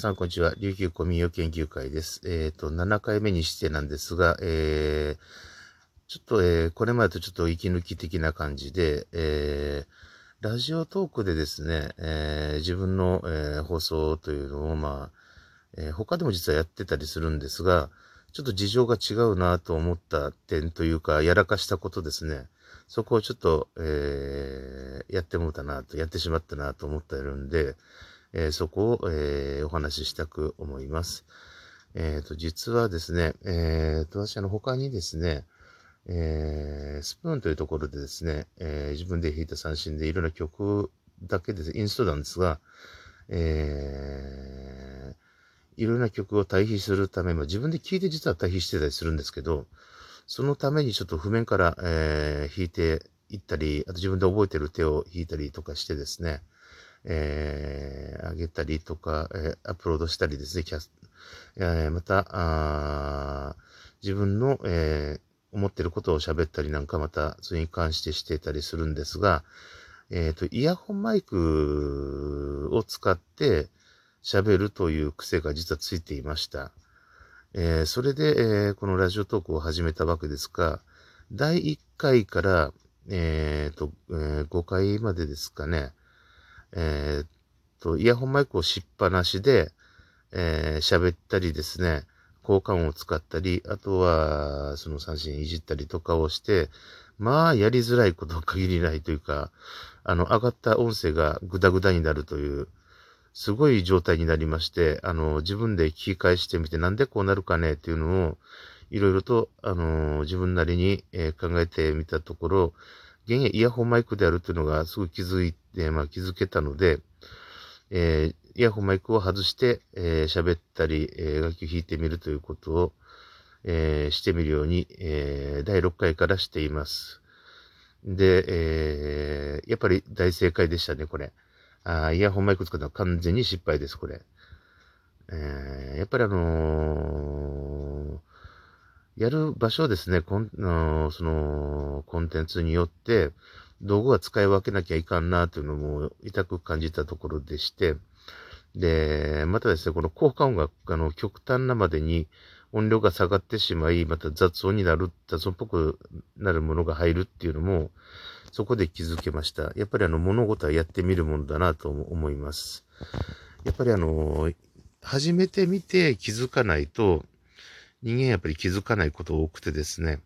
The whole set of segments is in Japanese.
さん、こんにちは。琉球古民謡研究会です。えっ、ー、と、7回目にしてなんですが、えー、ちょっと、えー、これまでとちょっと息抜き的な感じで、えー、ラジオトークでですね、えー、自分の、えー、放送というのを、まあ、えー、他でも実はやってたりするんですが、ちょっと事情が違うなと思った点というか、やらかしたことですね。そこをちょっと、えー、やってもうたなと、やってしまったなと思っているんで、えー、そこを、えー、お話ししたく思います。えっ、ー、と、実はですね、えっ、と、私、あの、他にですね、えスプーンというところでですね、え自分で弾いた三振でいろんな曲だけです、インストなんですが、えいろんな曲を対比するためも、自分で聴いて実は対比してたりするんですけど、そのためにちょっと譜面から、え弾いていったり、あと自分で覚えてる手を弾いたりとかしてですね、えー、上げたりとか、えー、アップロードしたりですね、キャス、えー、また、あ自分の、えー、思ってることを喋ったりなんかまた、それに関してしてたりするんですが、えっ、ー、と、イヤホンマイクを使って喋るという癖が実はついていました。えー、それで、えー、このラジオトークを始めたわけですが、第1回から、えっ、と、えー、5回までですかね、えー、っと、イヤホンマイクをしっぱなしで、えー、喋ったりですね、交換を使ったり、あとは、その三振いじったりとかをして、まあ、やりづらいこと限りないというか、あの、上がった音声がグダグダになるという、すごい状態になりまして、あの、自分で聞き返してみて、なんでこうなるかねっていうのを、いろいろと、あの、自分なりに、えー、考えてみたところ、現イヤホンマイクであるというのがすごい気づいて、まあ気づけたので、えー、イヤホンマイクを外して、えー、喋ったり、えー、楽器を弾いてみるということを、えー、してみるように、えー、第6回からしています。で、えー、やっぱり大正解でしたね、これ。あイヤホンマイク使うのは完全に失敗です、これ。えー、やっぱりあのーやる場所ですね、コンのそのコンテンツによって、道具は使い分けなきゃいかんなというのも痛く感じたところでして、で、またですね、この効果音があの極端なまでに音量が下がってしまい、また雑音になる、雑音っぽくなるものが入るっていうのも、そこで気づけました。やっぱりあの物事はやってみるものだなと思います。やっぱりあの、始めてみて気づかないと、人間やっぱり気づかないこと多くてですね。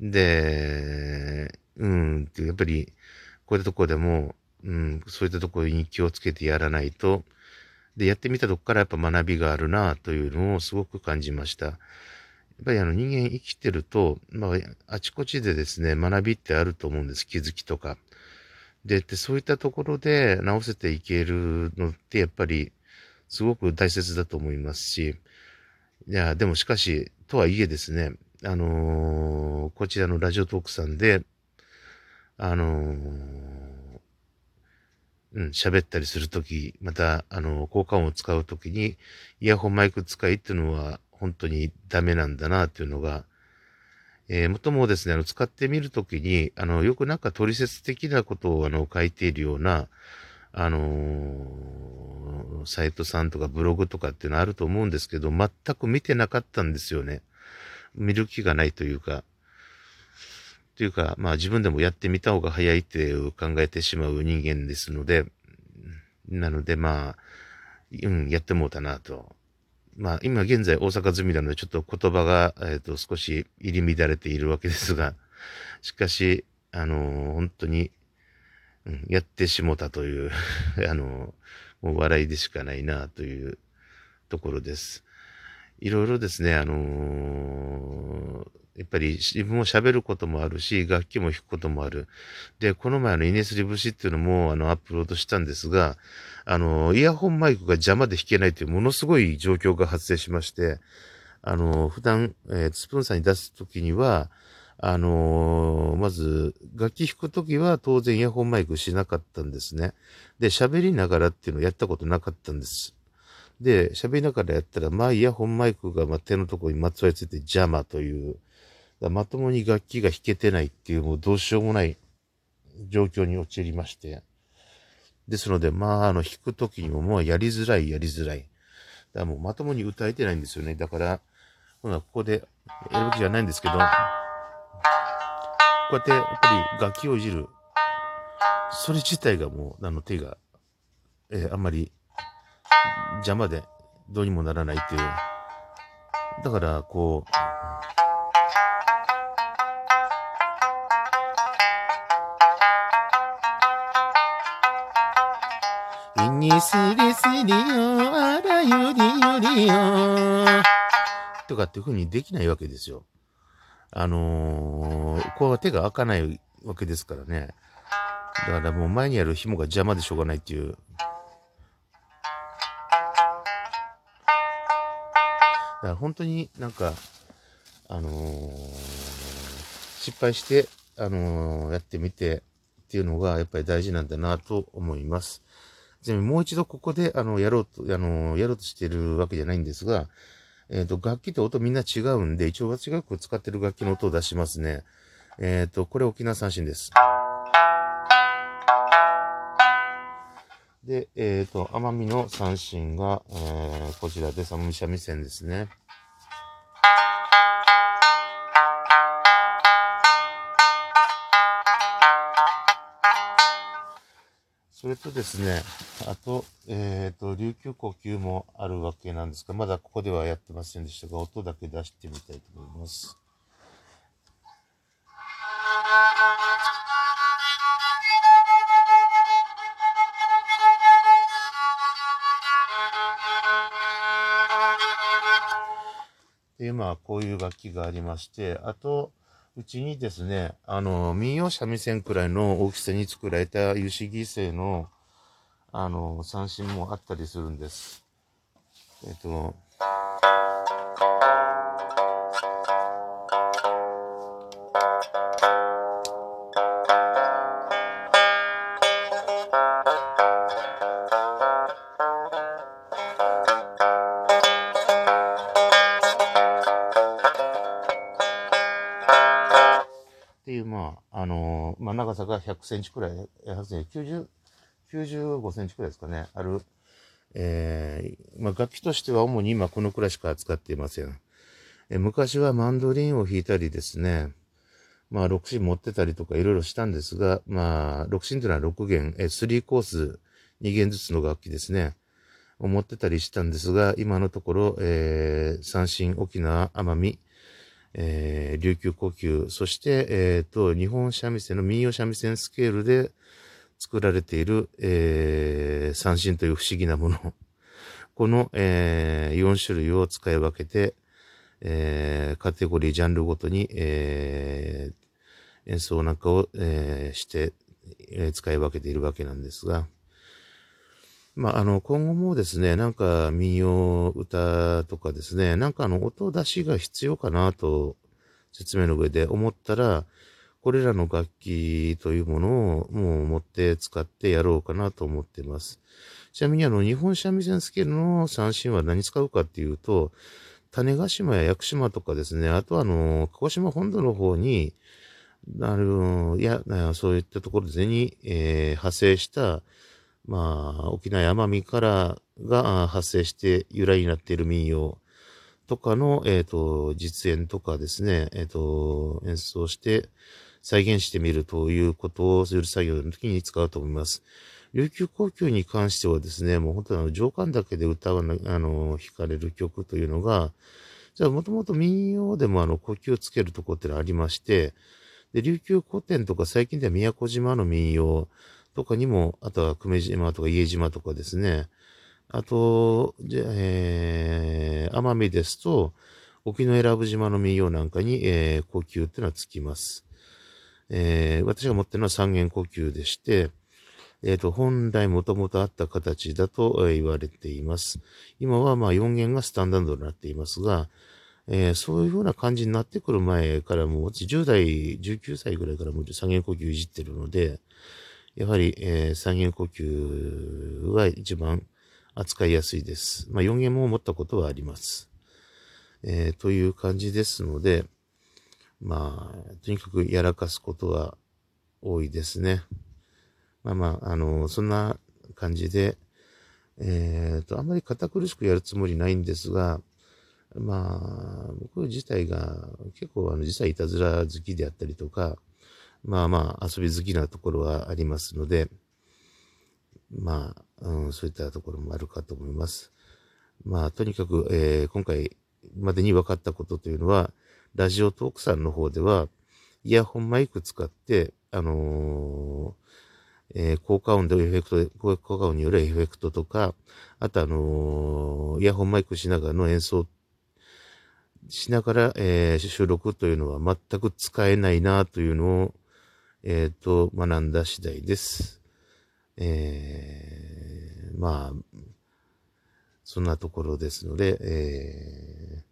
で、うん、やっぱり、こういったとこでも、うん、そういったところに気をつけてやらないと、で、やってみたとこからやっぱ学びがあるなというのをすごく感じました。やっぱりあの人間生きてると、まあ、あちこちでですね、学びってあると思うんです。気づきとか。で、でそういったところで直せていけるのってやっぱりすごく大切だと思いますし、いや、でもしかし、とはいえですね、あのー、こちらのラジオトークさんで、あのー、うん、喋ったりするとき、また、あの、効果音を使うときに、イヤホンマイク使いっていうのは、本当にダメなんだな、っていうのが、えー、もともですね、あの、使ってみるときに、あの、よくなんか取説的なことを、あの、書いているような、あのー、サイトさんとかブログとかっていうのあると思うんですけど、全く見てなかったんですよね。見る気がないというか。というか、まあ自分でもやってみた方が早いって考えてしまう人間ですので、なのでまあ、うん、やってもうたなと。まあ今現在大阪済みなのでちょっと言葉が、えっ、ー、と少し入り乱れているわけですが、しかし、あのー、本当にうん、やってしもたという あの、もう笑いでしかないなというところです。いろいろですね、あの、やっぱり自分も喋ることもあるし、楽器も弾くこともある。で、この前のイネスリ節っていうのも、あの、アップロードしたんですが、あの、イヤホンマイクが邪魔で弾けないというものすごい状況が発生しまして、あの、普段、えー、スプーンさんに出すときには、あのー、まず、楽器弾くときは当然イヤホンマイクしなかったんですね。で、喋りながらっていうのをやったことなかったんです。で、喋りながらやったら、まあ、イヤホンマイクがまあ手のところにまつわりついて邪魔という、まともに楽器が弾けてないっていう、もうどうしようもない状況に陥りまして。ですので、まあ、あの、弾くときにももうやりづらい、やりづらい。だからもうまともに歌えてないんですよね。だから、ほな、ここでやるわけじゃないんですけど、こうやってやっぱり楽器をいじる、それ自体がもう、あの手が、えー、あんまり邪魔でどうにもならないっていう。だから、こう、にすりすりよ、あらゆりよりよ。とかっていう風にできないわけですよ。あのー、こう手が開かないわけですからね。だからもう前にある紐が邪魔でしょうがないっていう。だから本当になんか、あのー、失敗して、あのー、やってみてっていうのがやっぱり大事なんだなと思います。ちなみにもう一度ここで、あの、やろうと、あの、やろうとしてるわけじゃないんですが、えっ、ー、と、楽器と音みんな違うんで、一応私が使ってる楽器の音を出しますね。えっ、ー、と、これ沖縄三振です。で、えっ、ー、と、奄美の三振が、えー、こちらで、奄美三味線ですね。それとですね、あと、えっ、ー、と、琉球呼吸もあるわけなんですが、まだここではやってませんでしたが、音だけ出してみたいと思います。で、まあ、こういう楽器がありまして、あと、うちにですね、あの、民謡三味線くらいの大きさに作られた油脂犠牲の、あの、三振もあったりするんです。えっと、さが100センチくらい、90、95センチくらいですかね、ある、えー、まあ、楽器としては主に今このくらいしか扱っていません。え、昔はマンドリンを弾いたりですね、まあ、6芯持ってたりとかいろいろしたんですが、まあ、6芯というのは6弦、え、3コース2弦ずつの楽器ですね、を持ってたりしたんですが、今のところ、えー、三振、沖縄、奄美、えー、琉球呼吸、そして、えっ、ー、と、日本三味線の民謡三味線スケールで作られている、えー、三振という不思議なもの。この、えー、4種類を使い分けて、えー、カテゴリー、ジャンルごとに、えー、演奏なんかを、えー、して、えー、使い分けているわけなんですが、まあ、あの、今後もですね、なんか民謡歌とかですね、なんかあの、音出しが必要かなと、説明の上で思ったら、これらの楽器というものをもう持って使ってやろうかなと思っています。ちなみにあの、日本三味線スケールの三振は何使うかっていうと、種子島や屋久島とかですね、あとあの、鹿児島本土の方に、あの、いや、そういったところでに、えー、派生した、まあ、沖縄奄美からが発生して由来になっている民謡とかの、えっ、ー、と、実演とかですね、えっ、ー、と、演奏して再現してみるということをする作業の時に使うと思います。琉球呼吸に関してはですね、もう本当に情感だけで歌わな、あの、弾かれる曲というのが、じゃあもともと民謡でもあの呼吸をつけるとこってのありまして、で、琉球古典とか最近では宮古島の民謡、とかにも、あとは久米島とか家島とかですね。あと、じゃえー、奄美ですと、沖永良部島の民謡なんかに、えー、呼吸っていうのはつきます。えー、私が持ってるのは三元呼吸でして、えっ、ー、と、本来もともとあった形だと言われています。今はまあ4弦がスタンダードになっていますが、えー、そういうふうな感じになってくる前からもう、10代、19歳ぐらいからもう三元呼吸いじってるので、やはり、えー、三元呼吸は一番扱いやすいです。まあ、四元も持ったことはあります。えー、という感じですので、まあ、とにかくやらかすことは多いですね。まあまあ、あの、そんな感じで、えっ、と、あんまり堅苦しくやるつもりないんですが、まあ、僕自体が結構あの実はいたずら好きであったりとか、まあまあ遊び好きなところはありますので、まあ、うん、そういったところもあるかと思います。まあ、とにかく、えー、今回までに分かったことというのは、ラジオトークさんの方では、イヤホンマイク使って、あのー、えー、効果音でエフェクト、効果音によるエフェクトとか、あとあの、イヤホンマイクしながらの演奏しながら、えー、収録というのは全く使えないなというのを、えっ、ー、と、学んだ次第です。えー、まあ、そんなところですので、えー、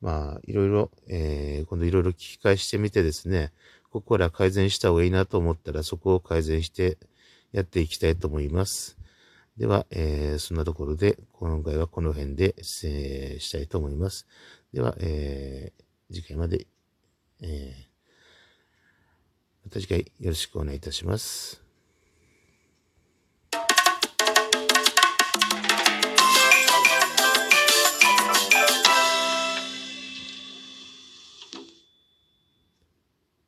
まあ、いろいろ、えー、今度いろいろ聞き返してみてですね、ここから改善した方がいいなと思ったら、そこを改善してやっていきたいと思います。では、えー、そんなところで、今回はこの辺で失礼したいと思います。では、えー、次回まで、えー、また次回よろしくお願いいたします。